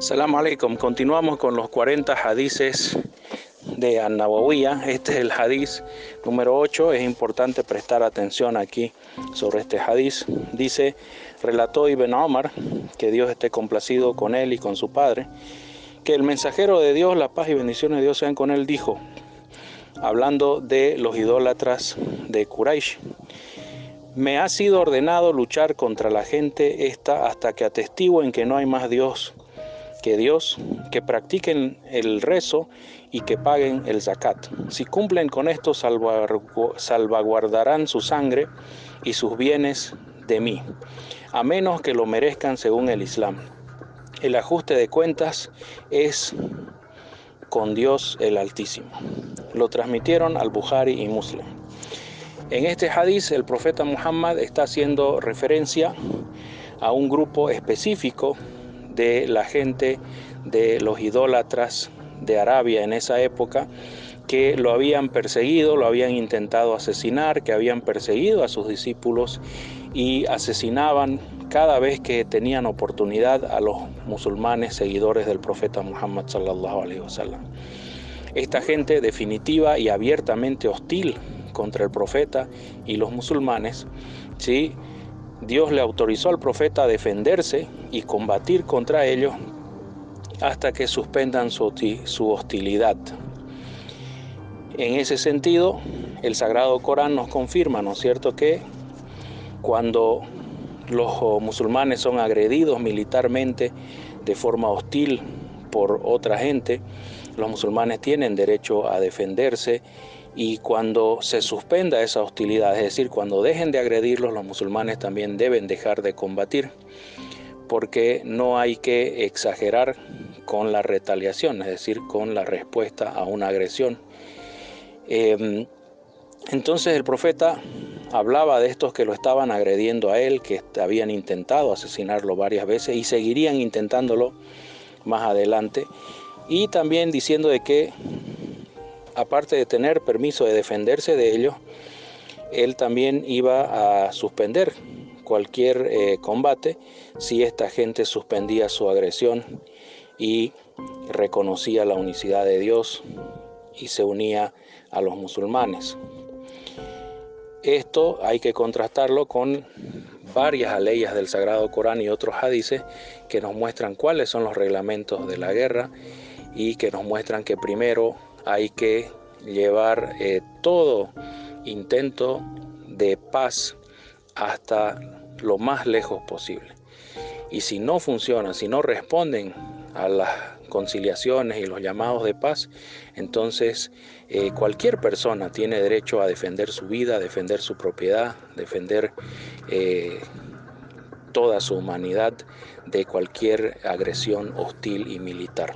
Salam alaikum. Continuamos con los 40 hadices de an Este es el hadiz número 8. Es importante prestar atención aquí sobre este hadiz. Dice, relató Ibn Omar, que Dios esté complacido con él y con su padre, que el mensajero de Dios, la paz y bendiciones de Dios sean con él, dijo, hablando de los idólatras de Quraysh, me ha sido ordenado luchar contra la gente esta hasta que atestiguen que no hay más Dios que Dios, que practiquen el rezo y que paguen el zakat. Si cumplen con esto, salvaguardarán su sangre y sus bienes de mí, a menos que lo merezcan según el Islam. El ajuste de cuentas es con Dios el Altísimo. Lo transmitieron al Bukhari y Muslim. En este hadiz el profeta Muhammad está haciendo referencia a un grupo específico de la gente de los idólatras de Arabia en esa época que lo habían perseguido, lo habían intentado asesinar, que habían perseguido a sus discípulos y asesinaban cada vez que tenían oportunidad a los musulmanes seguidores del profeta Muhammad sallallahu alaihi wasallam. Esta gente definitiva y abiertamente hostil contra el profeta y los musulmanes, ¿sí? Dios le autorizó al profeta a defenderse y combatir contra ellos hasta que suspendan su, hostilidad. En ese sentido, el Sagrado Corán nos confirma, ¿no es cierto?, que cuando los musulmanes son agredidos militarmente de forma hostil por otra gente, los musulmanes tienen derecho a defenderse y cuando se suspenda esa hostilidad, es decir, cuando dejen de agredirlos, los musulmanes también deben dejar de combatir, porque no hay que exagerar con la retaliación, es decir, con la respuesta a una agresión. Em, entonces el profeta hablaba de estos que lo estaban agrediendo a él, que habían intentado asesinarlo varias veces y seguirían intentándolo más adelante, y también diciendo de que aparte de tener permiso de defenderse de ellos, él también iba a suspender cualquier eh, combate si esta gente suspendía su agresión y reconocía la unicidad de Dios y se unía a los musulmanes. Esto hay que contrastarlo con varias leyes del Sagrado Corán y otros hadices que nos muestran cuáles son los reglamentos de la guerra y que nos muestran que primero hay que llevar eh, todo intento de paz hasta lo más lejos posible. Y si no funciona, si no responden a las conciliaciones y los llamados de paz, entonces eh, cualquier persona tiene derecho a defender su vida, a defender su propiedad, defender eh, toda su humanidad de cualquier agresión hostil y militar.